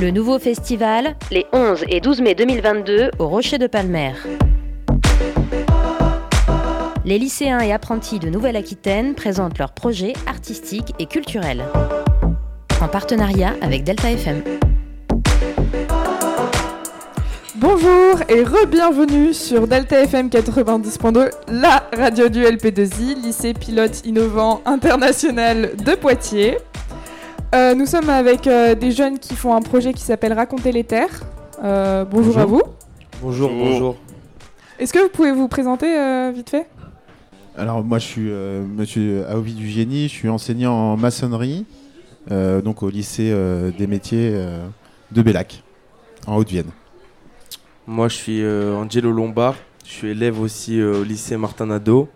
Le nouveau festival, les 11 et 12 mai 2022 au Rocher de Palmer. Les lycéens et apprentis de Nouvelle-Aquitaine présentent leurs projets artistiques et culturels. En partenariat avec Delta FM. Bonjour et re-bienvenue sur Delta FM 90.2, la radio du LP2I, lycée pilote innovant international de Poitiers. Euh, nous sommes avec euh, des jeunes qui font un projet qui s'appelle Raconter les terres. Euh, bonjour, à vous. Bonjour, bonjour. Est-ce que vous pouvez vous présenter euh, vite fait? Alors moi je suis euh, monsieur Aovi du Génie, je suis enseignant en maçonnerie, euh, donc au lycée euh, des métiers euh, de Bellac, en Haute-Vienne. Moi, je suis euh, Angelo Lombard. Je suis élève aussi euh, au lycée Martin Nadeau.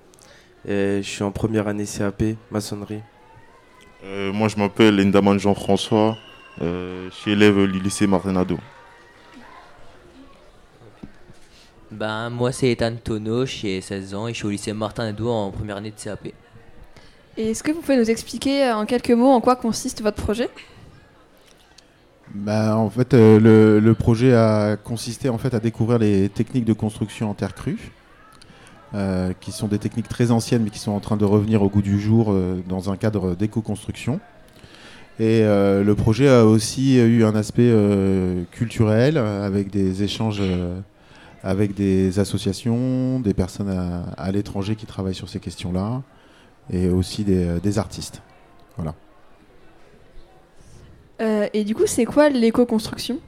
Et je suis en première année CAP, maçonnerie. Euh, moi, je m'appelle Endaman Jean-François. Euh, je suis élève au lycée Martinado. Ben, moi, c'est Ethan Tono, j'ai 16 ans et je suis au lycée Martin Nadeau en première année de CAP. Et est-ce que vous pouvez nous expliquer euh, en quelques mots en quoi consiste votre projet? Bah, en fait, euh, le, le projet a consisté en fait à découvrir les techniques de construction en terre crue, euh, qui sont des techniques très anciennes mais qui sont en train de revenir au goût du jour euh, dans un cadre d'éco-construction. Et euh, le projet a aussi eu un aspect euh, culturel avec des échanges euh, avec des associations, des personnes à, à l'étranger qui travaillent sur ces questions-là, et aussi des, des artistes. Voilà. Euh, Et du coup, c'est quoi l'éco-construction?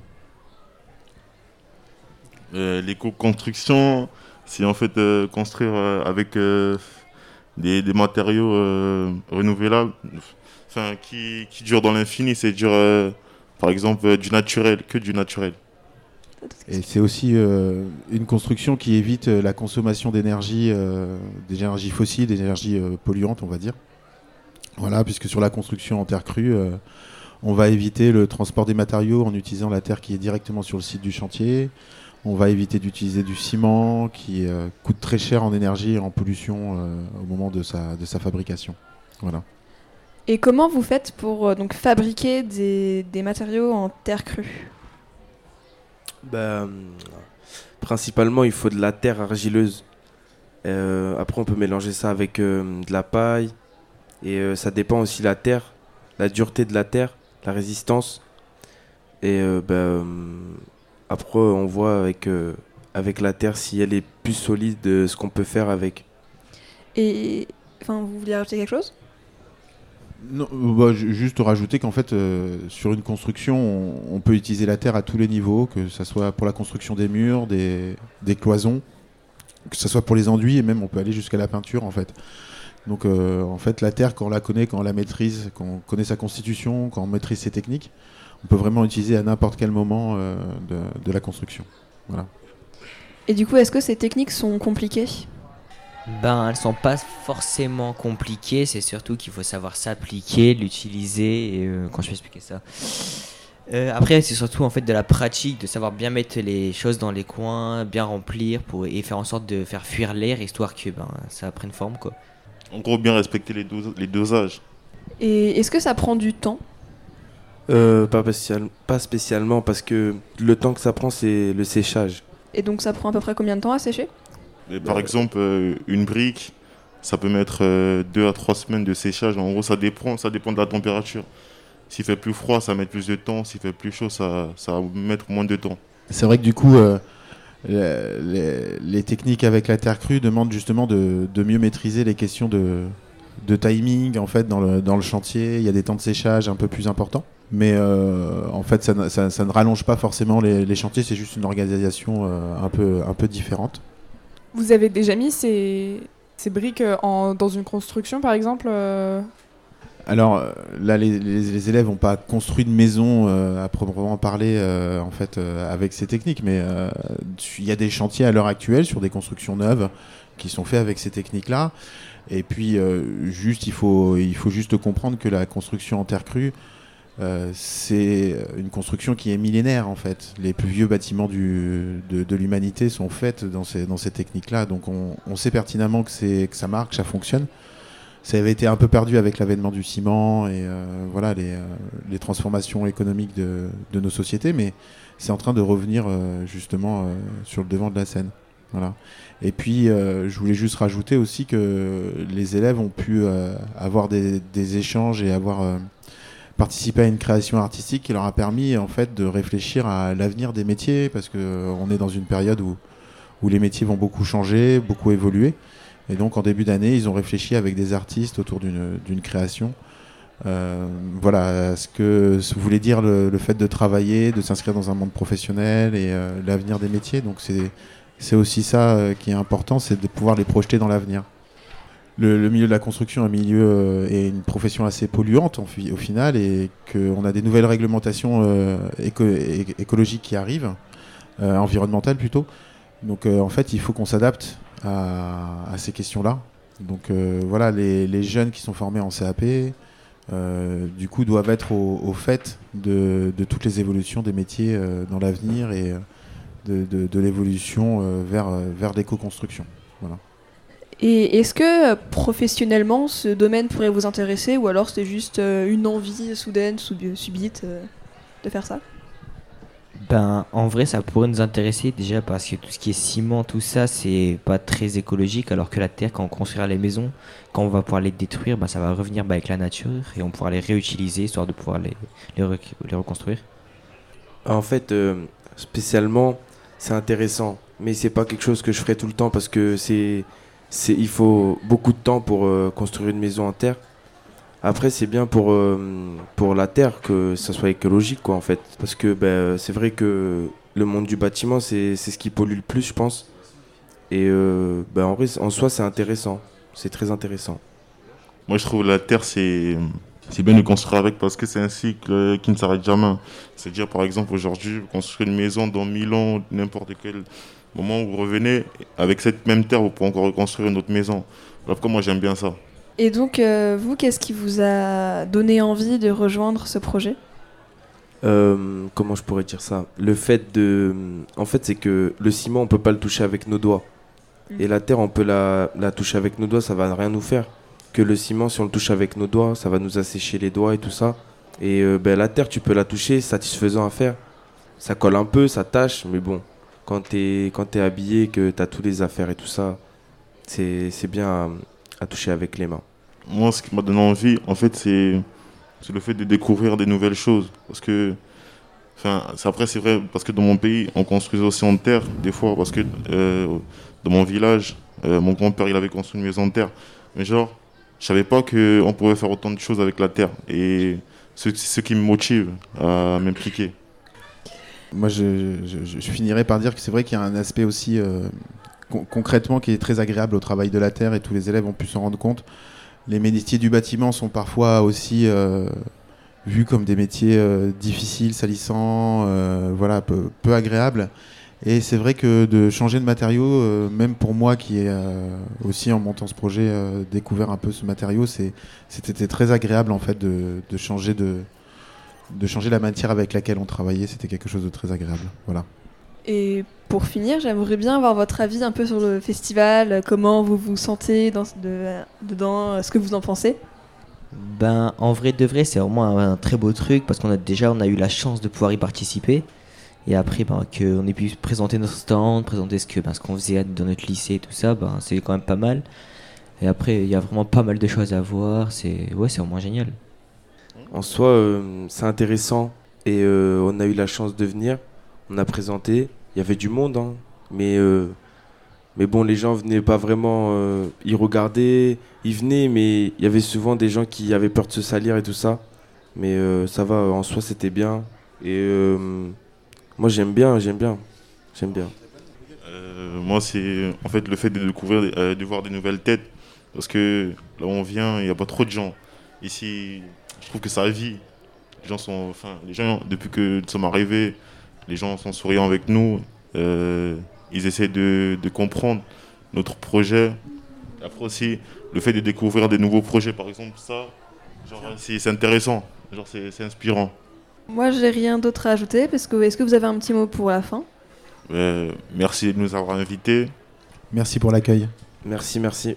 Euh, L'éco-construction, c'est en fait euh, construire euh, avec euh, des, matériaux renouvelables, enfin qui, qui durent dans l'infini. C'est dire, par exemple, du naturel, que du naturel. Et c'est aussi une construction qui évite la consommation d'énergie, des énergies fossiles, des énergies polluantes, on va dire. Voilà, puisque sur la construction en terre crue, on va éviter le transport des matériaux en utilisant la terre qui est directement sur le site du chantier. On va éviter d'utiliser du ciment qui euh, coûte très cher en énergie et en pollution euh, au moment de sa, de sa fabrication. Voilà. Et comment vous faites pour euh, donc fabriquer des, des matériaux en terre crue? Ben, principalement, il faut de la terre argileuse. Euh, après, on peut mélanger ça avec euh, de la paille. Et euh, ça dépend aussi de la terre, la dureté de la terre, la résistance. Et euh, ben, euh, après, on voit avec, euh, avec la terre si elle est plus solide, euh, ce qu'on peut faire avec. Et enfin, vous vouliez rajouter quelque chose? Non, bah, ju- juste rajouter qu'en fait, euh, sur une construction, on, on peut utiliser la terre à tous les niveaux, que ce soit pour la construction des murs, des, des cloisons, que ce soit pour les enduits, et même on peut aller jusqu'à la peinture en fait. Donc euh, en fait, la terre, quand on la connaît, quand on la maîtrise, quand on connaît sa constitution, quand on maîtrise ses techniques, on peut vraiment l'utiliser à n'importe quel moment euh, de, de la construction. Voilà. Et du coup, est-ce que ces techniques sont compliquées? Ben, elles sont pas forcément compliquées, c'est surtout qu'il faut savoir s'appliquer, l'utiliser, et euh, quand je vais expliquer ça. Euh, après, c'est surtout en fait de la pratique, de savoir bien mettre les choses dans les coins, bien remplir pour, et faire en sorte de faire fuir l'air, histoire que ben, ça prenne forme quoi. En gros, bien respecter les, dos- les dosages. Et est-ce que ça prend du temps? Euh, pas, spécial- pas spécialement, parce que le temps que ça prend, c'est le séchage. Et donc ça prend à peu près combien de temps à sécher? Et par exemple, euh, une brique, ça peut mettre euh, deux à trois semaines de séchage. En gros, ça dépend, ça dépend de la température. S'il fait plus froid, ça va mettre plus de temps. S'il fait plus chaud, ça, ça va mettre moins de temps. C'est vrai que du coup, euh, les, les- les techniques avec la terre crue demandent justement de, de mieux maîtriser les questions de, de timing en fait dans le, dans le chantier. Il y a des temps de séchage un peu plus importants. Mais euh, en fait, ça, ne- ça- ça ne rallonge pas forcément les, les chantiers, c'est juste une organisation euh, un, peu, un peu différente. Vous avez déjà mis ces, ces briques euh, en, dans une construction, par exemple Alors là, les, les- les élèves n'ont pas construit de maison euh, à proprement parler en fait avec ces techniques, mais il y a des chantiers à l'heure actuelle sur des constructions neuves qui sont faits avec ces techniques-là. Et puis juste, il faut, il faut juste comprendre que la construction en terre crue, euh, c'est une construction qui est millénaire en fait. Les plus vieux bâtiments du, de, de l'humanité sont faits dans ces, dans ces techniques-là, donc on, on sait pertinemment que, que ça marche, que ça fonctionne. ça avait été un peu perdu avec l'avènement du ciment et voilà les, les, transformations économiques de, de, nos sociétés, mais c'est en train de revenir justement sur le devant de la scène. Voilà. Et puis, je voulais juste rajouter aussi que les élèves ont pu avoir des, des, échanges et avoir participer à une création artistique qui leur a permis en fait de réfléchir à l'avenir des métiers parce que euh, on est dans une période où, où les métiers vont beaucoup changer, beaucoup évoluer. Et donc en début d'année, ils ont réfléchi avec des artistes autour d'une création. Euh, voilà ce que ce voulait dire le, fait de travailler, de s'inscrire dans un monde professionnel et euh, l'avenir des métiers. Donc c'est aussi ça qui est important, c'est de pouvoir les projeter dans l'avenir le, milieu de la construction un milieu euh, et une profession assez polluante au final et qu'on a des nouvelles réglementations euh, écologiques qui arrivent, euh, environnementales plutôt. Donc en fait, il faut qu'on s'adapte à, ces questions-là. Donc voilà, les, jeunes qui sont formés en CAP, du coup, doivent être au, fait de, toutes les évolutions des métiers dans l'avenir et de, l'évolution vers, vers l'éco-construction. Voilà. Et est-ce que euh, professionnellement ce domaine pourrait vous intéresser ou alors c'est juste euh, une envie soudaine, subite euh, de faire ça? Ben, en vrai, ça pourrait nous intéresser déjà parce que tout ce qui est ciment, tout ça, c'est pas très écologique. Alors que la terre, quand on construira les maisons, quand on va pouvoir les détruire, ben, ça va revenir ben, avec la nature et on pourra les réutiliser histoire de pouvoir les, les, reconstruire. En fait, spécialement, c'est intéressant, mais c'est pas quelque chose que je ferai tout le temps parce que c'est il faut beaucoup de temps pour euh, construire une maison en terre. Après, c'est bien pour, euh, pour la terre que ça soit écologique, quoi, en fait. Parce que ben, c'est vrai que le monde du bâtiment, c'est ce qui pollue le plus, je pense. Et euh, ben, en, en soi, c'est intéressant. C'est très intéressant. Moi, je trouve la terre, c'est bien de construire avec parce que c'est un cycle qui ne s'arrête jamais. C'est-à-dire, par exemple, aujourd'hui, construire une maison dans 1000 ans, n'importe quel au moment où vous revenez, avec cette même terre, vous pouvez encore reconstruire une autre maison. Alors moi, j'aime bien ça. Et donc, euh, vous, qu'est-ce qui vous a donné envie de rejoindre ce projet? Euh, Comment je pourrais dire ça? Le fait de. En fait, c'est que le ciment, on peut pas le toucher avec nos doigts. Mm. Et la terre, on peut la, la, toucher avec nos doigts, ça va rien nous faire. Que le ciment, si on le touche avec nos doigts, ça va nous assécher les doigts et tout ça. Et euh, ben, la terre, tu peux la toucher, satisfaisant à faire. Ça colle un peu, ça tâche, mais bon, quand tu es, es habillé, que tu as toutes les affaires et tout ça, c'est bien à, toucher avec les mains. Moi, ce qui m'a donné envie, en fait, c'est le fait de découvrir des nouvelles choses. Parce que, enfin, après, c'est vrai, parce que dans mon pays, on construisait aussi en terre, des fois, parce que euh, dans mon village, euh, mon grand-père, il avait construit une maison en terre. Mais genre, je savais pas qu'on pouvait faire autant de choses avec la terre. Et c'est ce qui me motive à m'impliquer. Moi, je, finirai par dire que c'est vrai qu'il y a un aspect aussi euh, concrètement qui est très agréable au travail de la terre et tous les élèves ont pu s'en rendre compte. Les métiers du bâtiment sont parfois aussi euh, vus comme des métiers euh, difficiles, salissants, voilà, peu, peu, agréables. Et c'est vrai que de changer de matériau, même pour moi qui ai aussi en montant ce projet découvert un peu ce matériau, c'était très agréable en fait de, de changer de, de changer la matière avec laquelle on travaillait, c'était quelque chose de très agréable. Voilà. Et pour finir, j'aimerais bien avoir votre avis un peu sur le festival, comment vous vous sentez dans, dedans, ce que vous en pensez. Ben, en vrai de vrai, c'est vraiment un, très beau truc parce qu'on a déjà on a eu la chance de pouvoir y participer. Et après, ben, qu'on ait pu présenter notre stand, présenter ce que ben, ce qu'on faisait dans notre lycée et tout ça, ben, c'est quand même pas mal. Et après, il y a vraiment pas mal de choses à voir. C'est ouais, c'est vraiment génial en soi, euh, c'est intéressant. Et euh, on a eu la chance de venir. On a présenté. Il y avait du monde, hein. mais, euh, mais bon, les gens venaient pas vraiment. ils regardaient, ils venaient, mais il y avait souvent des gens qui avaient peur de se salir et tout ça. Mais ça va, en soi, c'était bien. Et moi, j'aime bien, j'aime bien. J'aime bien. moi, c'est en fait le fait de découvrir, de voir des nouvelles têtes. Parce que là où on vient, il n'y a pas trop de gens. Ici, je trouve que ça vit. Les gens sont, enfin, les gens, depuis que nous sommes arrivés, les gens sont souriants avec nous. Euh, ils essaient de, comprendre notre projet. Après aussi, le fait de découvrir des nouveaux projets, par exemple, ça, c'est intéressant. Genre, c'est inspirant. Moi, j'ai rien d'autre à ajouter. Parce que, est-ce que vous avez un petit mot pour la fin? Euh, Merci de nous avoir invités. Merci pour l'accueil. Merci, merci.